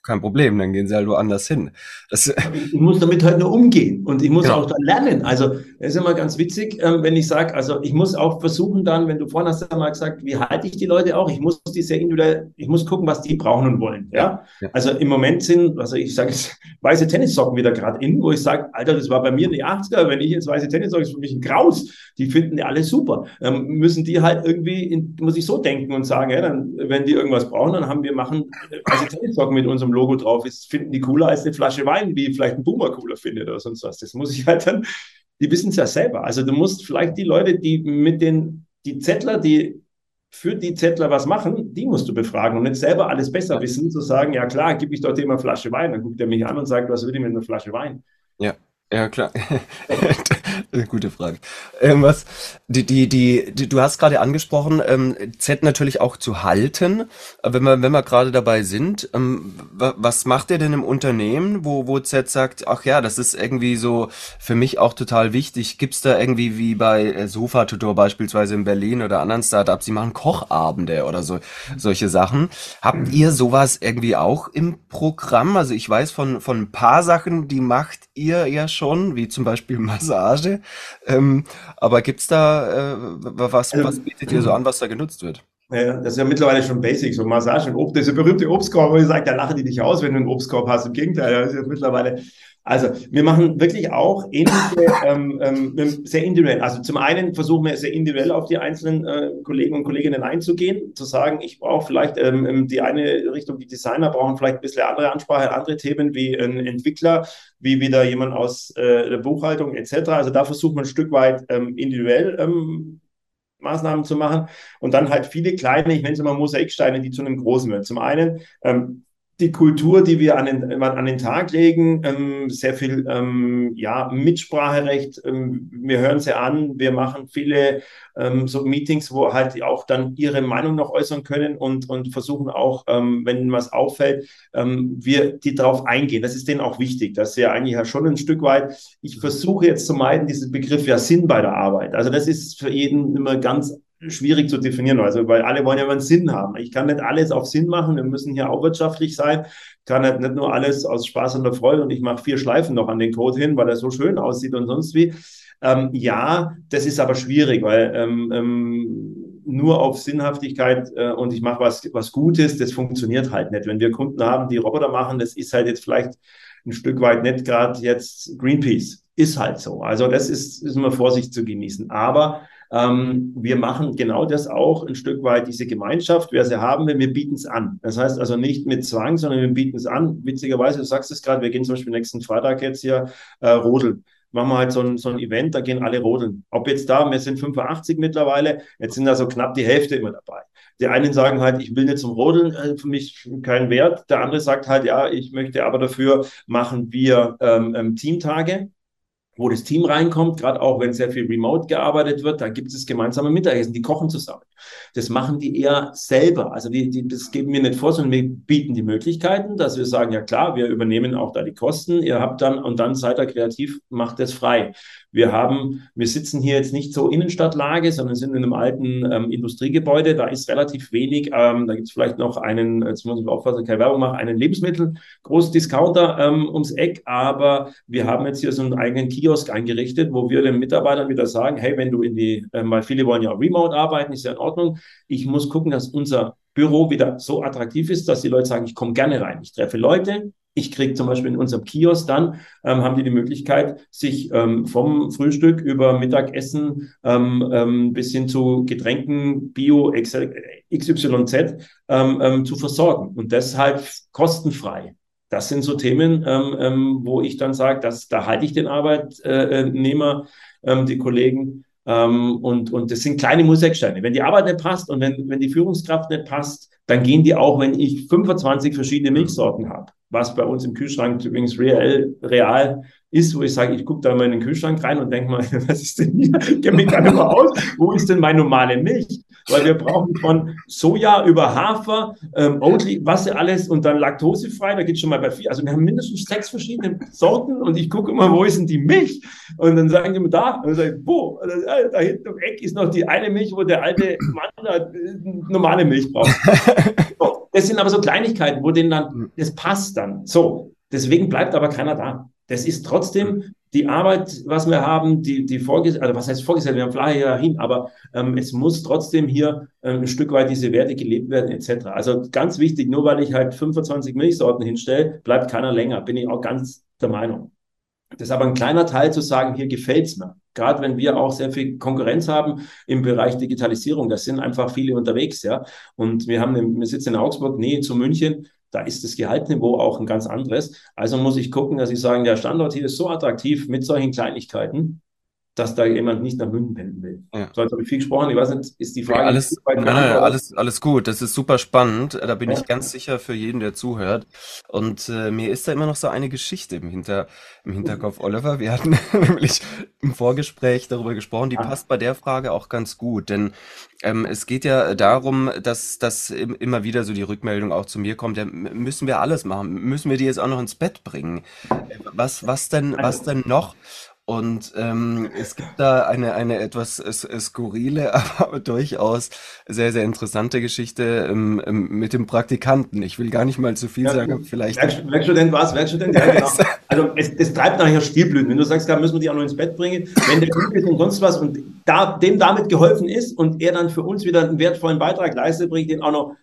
kein Problem, dann gehen sie halt woanders hin. Das, ich muss damit halt nur umgehen und ich muss genau. auch dann lernen. Also es ist immer ganz witzig, ähm, wenn ich sage, also ich muss auch versuchen dann, wenn du vorhin hast ja mal gesagt, wie halte ich die Leute auch? Ich muss die sehr individuell, ich muss gucken, was die brauchen und wollen. Ja, ja. also im Moment sind, also ich sage jetzt *laughs* weiße Tennissocken wieder gerade in, wo ich sage, Alter, das war bei mir in die 80er, wenn ich jetzt weiße Tennissocken, ist für mich ein Graus. Die finden die alle super. Ähm, müssen die halt irgendwie, in, muss ich so denken und sagen, ja, dann, wenn die irgendwas brauchen, dann haben wir machen weiße Tennissocken mit unserem Logo drauf ist, finden die cooler als eine Flasche Wein, wie vielleicht ein Boomer cooler findet oder sonst was. Das muss ich halt dann, die wissen es ja selber. Also du musst vielleicht die Leute, die mit den, die Zettler, die für die Zettler was machen, die musst du befragen und nicht selber alles besser wissen, zu sagen, ja klar, gib ich doch dem eine Flasche Wein. Dann guckt er mich an und sagt, was will ich mit einer Flasche Wein? Ja, ja, klar. *laughs* Gute Frage. Ähm, was, die, die, die, die, du hast gerade angesprochen, ähm, Z natürlich auch zu halten. Wenn wir, wenn wir gerade dabei sind, ähm, was macht ihr denn im Unternehmen, wo, wo Z sagt, ach ja, das ist irgendwie so für mich auch total wichtig. Gibt's da irgendwie wie bei äh, Sofa Tutor beispielsweise in Berlin oder anderen Startups, die machen Kochabende oder so, solche Sachen. Habt ihr sowas irgendwie auch im Programm? Also ich weiß von, von ein paar Sachen, die macht ihr ja schon, wie zum Beispiel Massage. Ähm, aber gibt's da, äh, was, was bietet ihr so an, was da genutzt wird? Ja, das ist ja mittlerweile schon basic, so Massage und Obst, dieser berühmte Obstkorb, wo ich sage, da lachen die dich aus, wenn du einen Obstkorb hast. Im Gegenteil, das ist ja mittlerweile. Also, wir machen wirklich auch ähnliche, *laughs* ähm, ähm, sehr individuell. Also, zum einen versuchen wir sehr individuell auf die einzelnen äh, Kollegen und Kolleginnen einzugehen, zu sagen, ich brauche vielleicht ähm, ähm die eine Richtung, die Designer brauchen vielleicht ein bisschen andere Ansprache, andere Themen wie ein Entwickler, wie wieder jemand aus äh, der Buchhaltung etc. Also, da versuchen wir ein Stück weit ähm, individuell ähm, Maßnahmen zu machen und dann halt viele kleine, ich nenne es immer Mosaiksteine, die zu einem großen werden. Zum einen ähm, die Kultur, die wir an den, an den Tag legen, ähm, sehr viel ähm, ja, Mitspracherecht. Ähm, wir hören sie an, wir machen viele ähm, so Meetings, wo halt auch dann ihre Meinung noch äußern können und, und versuchen auch, ähm, wenn was auffällt, ähm, wir die darauf eingehen. Das ist denen auch wichtig. Das ist ja eigentlich ja schon ein Stück weit. Ich versuche jetzt zu meiden, diesen Begriff ja Sinn bei der Arbeit. Also das ist für jeden immer ganz schwierig zu definieren, also weil alle wollen ja immer einen Sinn haben. Ich kann nicht alles auf Sinn machen, wir müssen hier auch wirtschaftlich sein. Kann nicht, nicht nur alles aus Spaß und der Freude und ich mache vier Schleifen noch an den Code hin, weil er so schön aussieht und sonst wie. Ähm, ja, das ist aber schwierig, weil ähm, ähm, nur auf Sinnhaftigkeit äh, und ich mache was, was Gutes, das funktioniert halt nicht. Wenn wir Kunden haben, die Roboter machen, das ist halt jetzt vielleicht ein Stück weit nicht gerade jetzt Greenpeace. Ist halt so. Also das ist, ist immer Vorsicht zu genießen. Aber ähm, wir machen genau das auch ein Stück weit, diese Gemeinschaft, wer sie haben will, wir bieten es an. Das heißt also nicht mit Zwang, sondern wir bieten es an. Witzigerweise, du sagst es gerade, wir gehen zum Beispiel nächsten Freitag jetzt hier äh, rodeln machen wir halt so ein, so ein Event, da gehen alle rodeln. Ob jetzt da, wir sind 85 mittlerweile, jetzt sind da so knapp die Hälfte immer dabei. Die einen sagen halt, ich will nicht zum Rodeln, äh, für mich keinen Wert. Der andere sagt halt, ja, ich möchte aber dafür machen wir ähm, ähm Teamtage wo das Team reinkommt, gerade auch wenn sehr viel remote gearbeitet wird, da gibt es gemeinsame Mittagessen, die kochen zusammen. Das machen die eher selber. Also die, die, das geben wir nicht vor, sondern wir bieten die Möglichkeiten, dass wir sagen, ja klar, wir übernehmen auch da die Kosten, ihr habt dann und dann seid ihr kreativ, macht es frei. Wir haben, wir sitzen hier jetzt nicht so Innenstadtlage, sondern sind in einem alten ähm, Industriegebäude. Da ist relativ wenig. Ähm, da gibt es vielleicht noch einen, jetzt muss ich aufpassen, keine Werbung machen, einen Lebensmittel, großen Discounter ähm, ums Eck. Aber wir haben jetzt hier so einen eigenen Kiosk eingerichtet, wo wir den Mitarbeitern wieder sagen, hey, wenn du in die, äh, weil viele wollen ja auch remote arbeiten, ist ja in Ordnung. Ich muss gucken, dass unser Büro wieder so attraktiv ist, dass die Leute sagen, ich komme gerne rein. Ich treffe Leute, ich kriege zum Beispiel in unserem Kiosk dann, ähm, haben die die Möglichkeit, sich ähm, vom Frühstück über Mittagessen ähm, ähm bis hin zu Getränken Bio XYZ ähm, ähm, zu versorgen und deshalb kostenfrei. Das sind so Themen, wo ich dann sage, da halte ich den Arbeitnehmer, die Kollegen, und, und das sind kleine Musiksteine. Wenn die Arbeit nicht passt und wenn, wenn die Führungskraft nicht passt, dann gehen die auch, wenn ich 25 verschiedene Milchsorten habe was bei uns im Kühlschrank übrigens real, real ist, wo ich sage, ich gucke da mal in den Kühlschrank rein und denke mal, *laughs* was ist denn hier? Ich kenne mich gar nicht mehr aus. Wo ist denn meine normale Milch? Weil wir brauchen von Soja über Hafer, ähm, Oatly, was alles und dann laktosefrei, da geht schon mal bei vier. Also wir haben mindestens sechs verschiedene Sorten und ich gucke immer, wo ist denn die Milch? Und dann sagen die mir da, und dann sage ich, wo? Da hinten im Eck ist noch die eine Milch, wo der alte Mann da äh, normale Milch braucht. *laughs* Das sind aber so Kleinigkeiten, wo denen dann, das passt dann. So, deswegen bleibt aber keiner da. Das ist trotzdem die Arbeit, was wir haben, die, die Vorgesetzte, also was heißt Vorgesetzte, wir haben flache ja hin, aber ähm, es muss trotzdem hier ähm, ein Stück weit diese Werte gelebt werden, etc. Also ganz wichtig, nur weil ich halt 25 Milchsorten hinstelle, bleibt keiner länger, bin ich auch ganz der Meinung. Das ist aber ein kleiner Teil zu sagen, hier gefällt's mir. Gerade wenn wir auch sehr viel Konkurrenz haben im Bereich Digitalisierung, da sind einfach viele unterwegs, ja. Und wir haben, wir sitzen in Augsburg, Nähe zu München, da ist das Gehaltsniveau auch ein ganz anderes. Also muss ich gucken, dass ich sagen, der Standort hier ist so attraktiv mit solchen Kleinigkeiten, dass da jemand nicht nach München pendeln will. Ja. So, jetzt habe ich viel gesprochen. Ich weiß nicht, ist die Frage. Ja, alles, nein, nein, alles, alles gut. Das ist super spannend. Da bin ja. ich ganz sicher für jeden, der zuhört. Und äh, mir ist da immer noch so eine Geschichte im, Hinter, im Hinterkopf, Oliver. Wir hatten *laughs* nämlich im Vorgespräch darüber gesprochen. Die ah. passt bei der Frage auch ganz gut. Denn ähm, es geht ja darum, dass, dass immer wieder so die Rückmeldung auch zu mir kommt. Ja, müssen wir alles machen? Müssen wir die jetzt auch noch ins Bett bringen? Was, was denn, was denn noch? Und ähm, es gibt da eine, eine etwas skurrile, *laughs* aber durchaus sehr, sehr interessante Geschichte ähm, ähm, mit dem Praktikanten. Ich will gar nicht mal zu viel ja, sagen, vielleicht. Werk, Werkstudent war es, Werkstudent, ja, genau. *laughs* Also es, es treibt nachher Stilblüten. Wenn du sagst, da müssen wir die auch noch ins Bett bringen, wenn der ist und sonst was und da, dem damit geholfen ist und er dann für uns wieder einen wertvollen Beitrag leistet, bringe ich den auch noch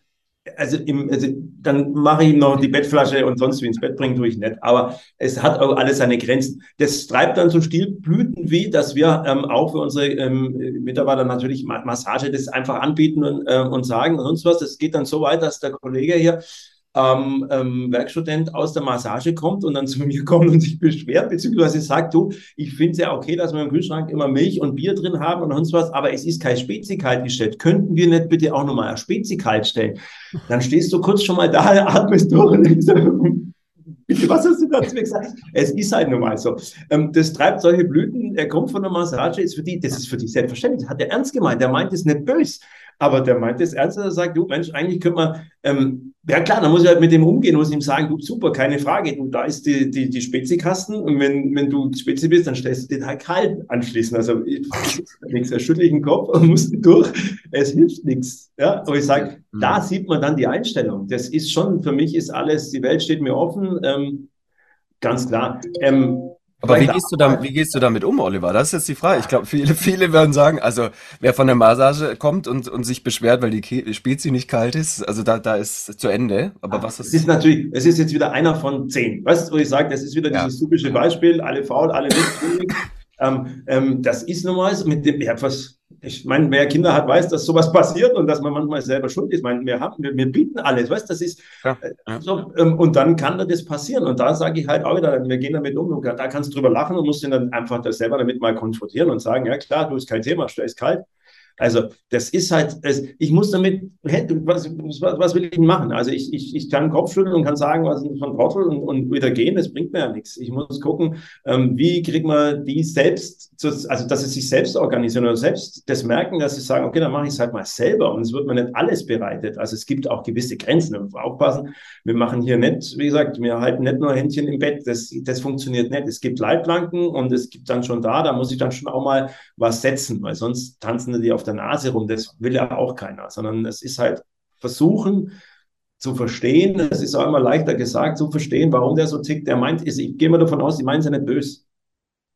also, im, also dann mache ich ihm noch die Bettflasche und sonst wie ins Bett bringen tue ich nicht. Aber es hat auch alles seine Grenzen. Das treibt dann so Stilblüten wie, dass wir ähm, auch für unsere ähm, Mitarbeiter natürlich Massage das einfach anbieten und, äh, und sagen und sonst was. Das geht dann so weit, dass der Kollege hier ähm, ähm, Werkstudent aus der Massage kommt und dann zu mir kommt und sich beschwert, beziehungsweise sagt, du, ich finde es ja okay, dass wir im Kühlschrank immer Milch und Bier drin haben und sonst was, aber es ist kein Spezi kalt gestellt. Könnten wir nicht bitte auch nochmal ein Spezi kalt stellen? Dann stehst du kurz schon mal da, *laughs* atmest durch und denkst, *laughs* Bitte, was hast du dazu gesagt? Es ist halt nun mal so. Ähm, das treibt solche Blüten. Er kommt von der Massage, ist für die, das ist für die selbstverständlich. Hat er ernst gemeint. Der meint es nicht böse. Aber der meint es ernst, er sagt, du Mensch, eigentlich könnte man, ähm, ja klar, dann muss ich halt mit dem umgehen, muss ihm sagen, du super, keine Frage, du, da ist die, die, die Spezikasten und wenn, wenn du Spezi bist, dann stellst du den halt kalt anschließen. Also ich, *laughs* nichts, er schüttelt den Kopf und muss durch, es hilft nichts. Ja, aber ich sage, mhm. da sieht man dann die Einstellung. Das ist schon, für mich ist alles, die Welt steht mir offen, ähm, ganz klar. Ähm, aber wie gehst, du da, wie gehst du damit um, Oliver? Das ist jetzt die Frage. Ich glaube, viele, *laughs* viele werden sagen, also wer von der Massage kommt und, und sich beschwert, weil die Spezi nicht kalt ist, also da, da ist zu Ende. Aber was ist. Es ist natürlich, es ist jetzt wieder einer von zehn. Weißt du, wo ich sage, das ist wieder ja. dieses typische Beispiel, alle faul, alle nicht. *laughs* ähm, ähm, das ist nun mal so mit dem, ja, was, ich meine, wer Kinder hat, weiß, dass sowas *laughs* passiert und dass man manchmal selber schuld ist. Ich meine, wir, haben, wir, wir bieten alles, weißt das ist ja, äh, ja. so, ähm, und dann kann das passieren. Und da sage ich halt auch wieder, wir gehen damit um und da kannst du drüber lachen und musst ihn dann einfach das selber damit mal konfrontieren und sagen, ja klar, du ist kein Thema, stell ist kalt. Also das ist halt, ich muss damit, was, was will ich machen? Also ich, ich, ich kann Kopf schütteln und kann sagen, was ist von Trottel und, und wieder gehen, das bringt mir ja nichts. Ich muss gucken, ähm, wie kriegt man die selbst, zu, also dass sie sich selbst organisieren oder selbst das merken, dass sie sagen, okay, dann mache ich es halt mal selber und es wird mir nicht alles bereitet. Also es gibt auch gewisse Grenzen, da müssen wir aufpassen. Wir machen hier nicht, wie gesagt, wir halten nicht nur Händchen im Bett, das, das funktioniert nicht. Es gibt Leitplanken und es gibt dann schon da, da muss ich dann schon auch mal was setzen, weil sonst tanzen die auf der Nase rum. Das will ja auch keiner, sondern es ist halt versuchen zu verstehen. Es ist auch immer leichter gesagt zu verstehen, warum der so tickt. Der meint, ich gehe mal davon aus, die meinen es ja nicht böse.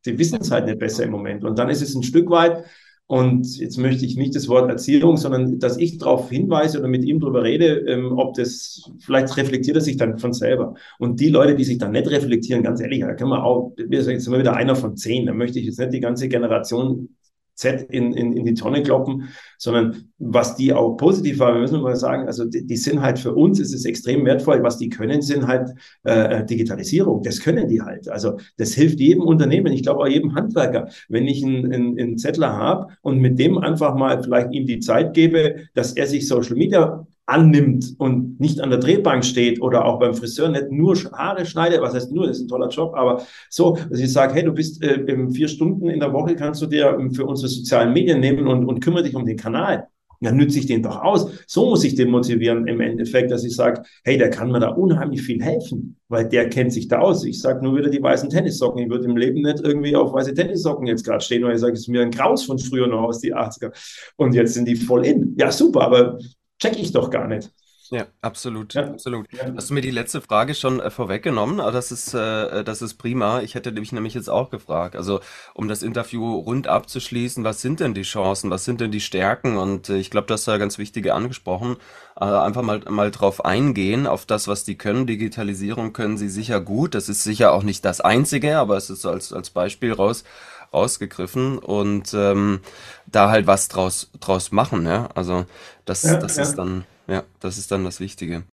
Sie wissen es halt nicht besser im Moment. Und dann ist es ein Stück weit, und jetzt möchte ich nicht das Wort Erziehung, sondern dass ich darauf hinweise oder mit ihm darüber rede, ähm, ob das, vielleicht reflektiert er sich dann von selber. Und die Leute, die sich dann nicht reflektieren, ganz ehrlich, da können wir auch, wir sind immer wieder einer von zehn, da möchte ich jetzt nicht die ganze Generation Z in, in, in die Tonne kloppen, sondern was die auch positiv war, wir müssen mal sagen, also die, die sind halt für uns, ist es extrem wertvoll, was die können, sind halt äh, Digitalisierung, das können die halt. Also das hilft jedem Unternehmen, ich glaube auch jedem Handwerker. Wenn ich einen, einen, einen Zettler habe und mit dem einfach mal vielleicht ihm die Zeit gebe, dass er sich Social Media annimmt und nicht an der Drehbank steht oder auch beim Friseur nicht nur Haare schneidet, was heißt nur, das ist ein toller Job, aber so, dass ich sage, hey, du bist äh, vier Stunden in der Woche, kannst du dir ähm, für unsere sozialen Medien nehmen und, und kümmere dich um den Kanal. Dann nütze ich den doch aus. So muss ich den motivieren im Endeffekt, dass ich sage, hey, der kann mir da unheimlich viel helfen, weil der kennt sich da aus. Ich sage nur wieder die weißen Tennissocken. Ich würde im Leben nicht irgendwie auf weiße Tennissocken jetzt gerade stehen, weil ich sage, es ist mir ein Graus von früher noch aus die 80er. Und jetzt sind die voll in. Ja, super, aber check ich doch gar nicht. Ja, absolut, ja. absolut. Hast du mir die letzte Frage schon äh, vorweggenommen? Aber das ist, äh, das ist prima. Ich hätte mich nämlich jetzt auch gefragt. Also, um das Interview rund abzuschließen, was sind denn die Chancen? Was sind denn die Stärken? Und äh, ich glaube, das ist ja ganz wichtige angesprochen. Äh, einfach mal, mal drauf eingehen, auf das, was die können. Digitalisierung können sie sicher gut. Das ist sicher auch nicht das Einzige, aber es ist als, als Beispiel raus rausgegriffen und ähm, da halt was draus, draus machen. Ja? Also das, ja, das ja. ist dann, ja, das ist dann das Wichtige.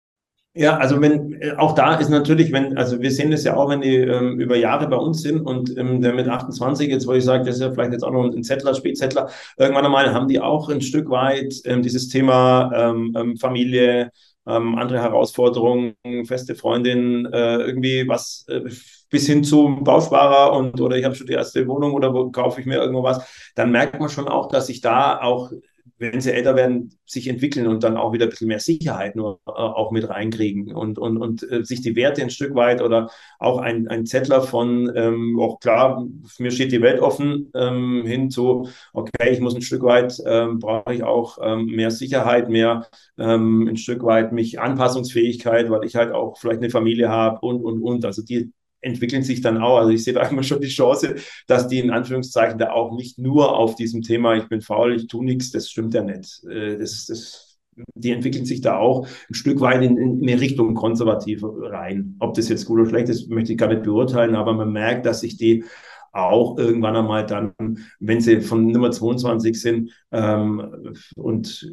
Ja, also wenn äh, auch da ist natürlich, wenn, also wir sehen das ja auch, wenn die ähm, über Jahre bei uns sind und ähm, der mit 28, jetzt wo ich sage, das ist ja vielleicht jetzt auch noch ein Zettler, Spätzettler, irgendwann einmal haben die auch ein Stück weit ähm, dieses Thema ähm, ähm Familie, ähm, andere Herausforderungen, feste Freundin, äh, irgendwie was äh, bis hin zum Bausparer und oder ich habe schon die erste Wohnung oder wo kaufe ich mir irgendwo was, dann merkt man schon auch, dass sich da auch wenn sie älter werden, sich entwickeln und dann auch wieder ein bisschen mehr Sicherheit nur äh, auch mit reinkriegen und, und, und äh, sich die Werte ein Stück weit oder auch ein, ein Zettler von, ähm, auch klar, mir steht die Welt offen, ähm, hin zu, okay, ich muss ein Stück weit, ähm, brauche ich auch ähm, mehr Sicherheit, mehr ähm, ein Stück weit mich Anpassungsfähigkeit, weil ich halt auch vielleicht eine Familie habe und, und, und. Also die, entwickeln sich dann auch. Also ich sehe da *laughs* immer schon die Chance, dass die in Anführungszeichen da auch nicht nur auf diesem Thema, ich bin faul, ich tue nichts, das stimmt ja nicht. Äh, das, das, die entwickeln sich da auch ein Stück weit in, in eine Richtung konservativ rein. Ob das jetzt gut oder schlecht ist, möchte ich gar nicht beurteilen, aber man merkt, dass sich die auch irgendwann einmal dann, wenn sie von Nummer 22 sind ähm, und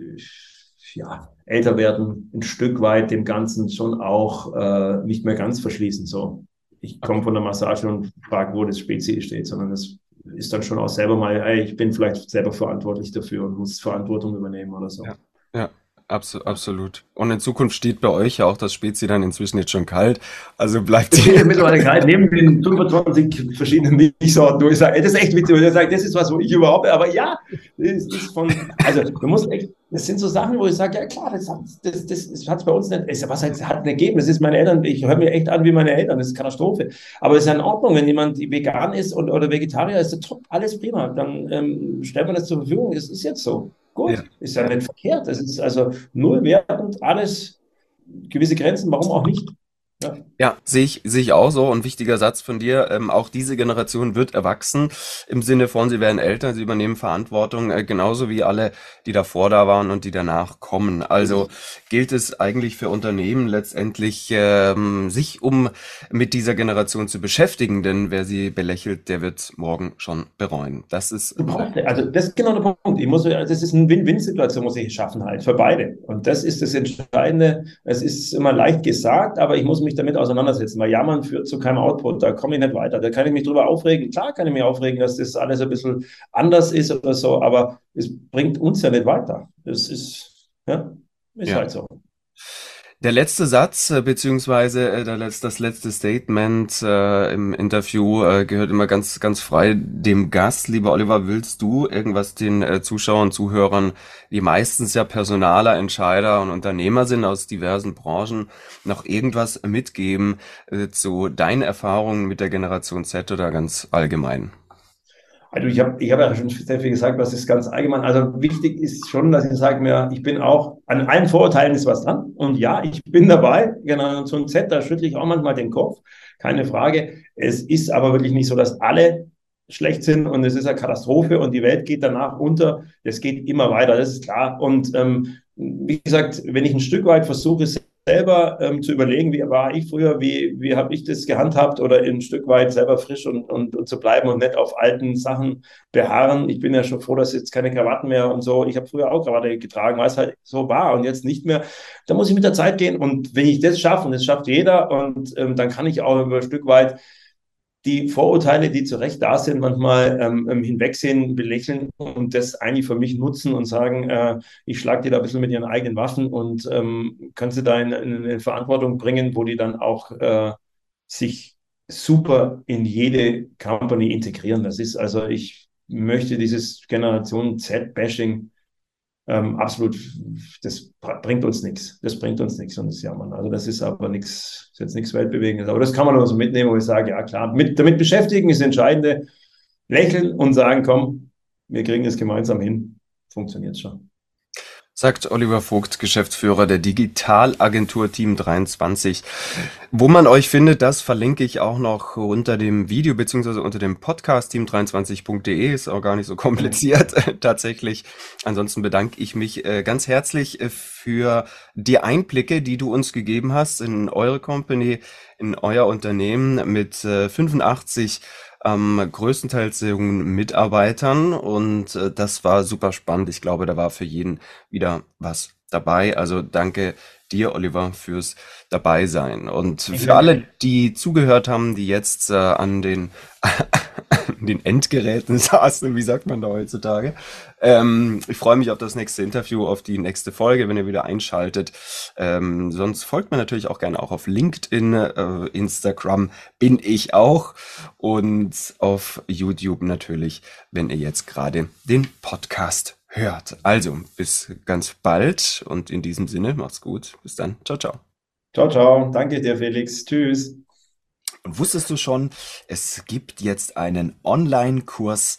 ja, älter werden, ein Stück weit dem Ganzen schon auch äh, nicht mehr ganz verschließen. So ich komme von der Massage und frage, wo das Spezi steht, sondern das ist dann schon auch selber mal, ey, ich bin vielleicht selber verantwortlich dafür und muss Verantwortung übernehmen oder so. Ja, ja. Absolut. Und in Zukunft steht bei euch ja auch das Spezi dann inzwischen jetzt schon kalt. Also bleibt es. Ja mittlerweile kalt, neben den 25 verschiedenen Milchsorten, wo ich sage, das ist echt witzig. Und er sagt, das ist was, wo ich überhaupt, aber ja, das ist von, also du musst echt, das sind so Sachen, wo ich sage, ja klar, das hat das, das, das hat's bei uns nicht, ist, was hat, hat ein Ergebnis, das ist meine Eltern, ich höre mir echt an wie meine Eltern, das ist Katastrophe. Aber es ist ja in Ordnung, wenn jemand vegan ist und, oder Vegetarier ist, top, alles prima, dann ähm, stellt man das zur Verfügung, es ist jetzt so. Gut, ja. ist ja nicht verkehrt. Das ist also null wertend, alles gewisse Grenzen, warum auch nicht? Ja, ja sehe ich, sehe ich auch so. Und wichtiger Satz von dir, ähm, auch diese Generation wird erwachsen, im Sinne von, sie werden älter, sie übernehmen Verantwortung, äh, genauso wie alle, die davor da waren und die danach kommen. Also gilt es eigentlich für Unternehmen letztendlich, ähm, sich um mit dieser Generation zu beschäftigen, denn wer sie belächelt, der wird morgen schon bereuen. Das ist. Also das ist genau der Punkt. Ich muss, das ist eine Win-Win-Situation, muss ich schaffen halt, für beide. Und das ist das Entscheidende. Es ist immer leicht gesagt, aber ich muss mich damit auseinandersetzen, weil Jammern führt zu keinem Output, da komme ich nicht weiter. Da kann ich mich drüber aufregen. Klar kann ich mich aufregen, dass das alles ein bisschen anders ist oder so, aber es bringt uns ja nicht weiter. Das ist, ja, ist ja. halt so. Der letzte Satz, äh, beziehungsweise äh, das letzte Statement äh, im Interview äh, gehört immer ganz, ganz frei dem Gast. Lieber Oliver, willst du irgendwas den äh, Zuschauern, Zuhörern, die meistens ja Personaler, Entscheider und Unternehmer sind aus diversen Branchen, noch irgendwas mitgeben äh, zu deinen Erfahrungen mit der Generation Z oder ganz allgemein? Also ich habe ich hab ja schon sehr viel gesagt, was ist ganz allgemein. Also wichtig ist schon, dass ich sage mir, ich bin auch, an allen Vorurteilen ist was dran. Und ja, ich bin dabei. Genau, so ein Z, da schüttle ich auch manchmal den Kopf. Keine Frage. Es ist aber wirklich nicht so, dass alle schlecht sind und es ist eine Katastrophe und die Welt geht danach unter. Es geht immer weiter, das ist klar. Und ähm, wie gesagt, wenn ich ein Stück weit versuche, selber ähm, zu überlegen, wie war ich früher, wie, wie habe ich das gehandhabt oder ein Stück weit selber frisch und, und, und zu bleiben und nicht auf alten Sachen beharren. Ich bin ja schon froh, dass jetzt keine Krawatten mehr und so. Ich habe früher auch Krawatte getragen, weil es halt so war und jetzt nicht mehr. Da muss ich mit der Zeit gehen und wenn ich das schaffe, und das schafft jeder, und ähm, dann kann ich auch über ein Stück weit die Vorurteile, die zu Recht da sind, manchmal ähm, ähm, hinwegsehen, belächeln und das eigentlich für mich nutzen und sagen, äh, ich schlage dir da ein bisschen mit ihren eigenen Waffen und ähm, kannst du da in, in, in, Verantwortung bringen, wo die dann auch äh, sich super in jede Company integrieren. Das ist also, ich möchte dieses Generation Z-Bashing ähm, absolut, das bringt uns nichts. Das bringt uns nichts und das Jammern. Also das ist aber nichts, ist jetzt nichts Weltbewegendes. Aber das kann man nur so mitnehmen, wo ich sage, ja klar, mit, damit beschäftigen ist das Entscheidende. Lächeln und sagen, komm, wir kriegen es gemeinsam hin. Funktioniert schon sagt Oliver Vogt, Geschäftsführer der Digitalagentur Team 23. Wo man euch findet, das verlinke ich auch noch unter dem Video beziehungsweise unter dem Podcast team23.de. Ist auch gar nicht so kompliziert *laughs* tatsächlich. Ansonsten bedanke ich mich äh, ganz herzlich äh, für die Einblicke, die du uns gegeben hast in eure Company, in euer Unternehmen mit 85 äh, ähm, größtenteils jungen Mitarbeitern und äh, das war super spannend. Ich glaube, da war für jeden wieder was dabei. Also danke dir, Oliver, fürs dabei sein. Und für alle, die zugehört haben, die jetzt äh, an den *laughs* den Endgeräten *laughs* saßen, wie sagt man da heutzutage. Ähm, ich freue mich auf das nächste Interview, auf die nächste Folge, wenn ihr wieder einschaltet. Ähm, sonst folgt mir natürlich auch gerne auch auf LinkedIn, äh, Instagram bin ich auch und auf YouTube natürlich, wenn ihr jetzt gerade den Podcast hört. Also, bis ganz bald und in diesem Sinne, macht's gut. Bis dann. Ciao, ciao. Ciao, ciao. Danke dir, Felix. Tschüss. Und wusstest du schon, es gibt jetzt einen Online-Kurs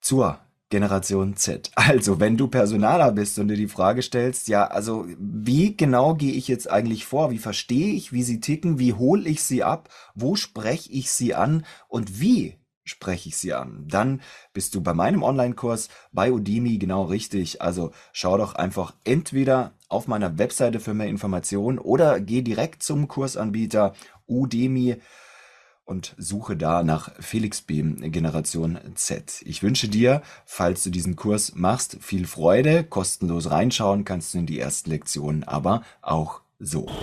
zur Generation Z. Also, wenn du Personaler bist und dir die Frage stellst, ja, also wie genau gehe ich jetzt eigentlich vor? Wie verstehe ich, wie sie ticken? Wie hole ich sie ab? Wo spreche ich sie an? Und wie spreche ich sie an? Dann bist du bei meinem Online-Kurs bei Udemy genau richtig. Also schau doch einfach entweder auf meiner Webseite für mehr Informationen oder geh direkt zum Kursanbieter Udemy und suche da nach Felix Behm Generation Z. Ich wünsche dir, falls du diesen Kurs machst, viel Freude. Kostenlos reinschauen kannst du in die ersten Lektionen, aber auch so. Musik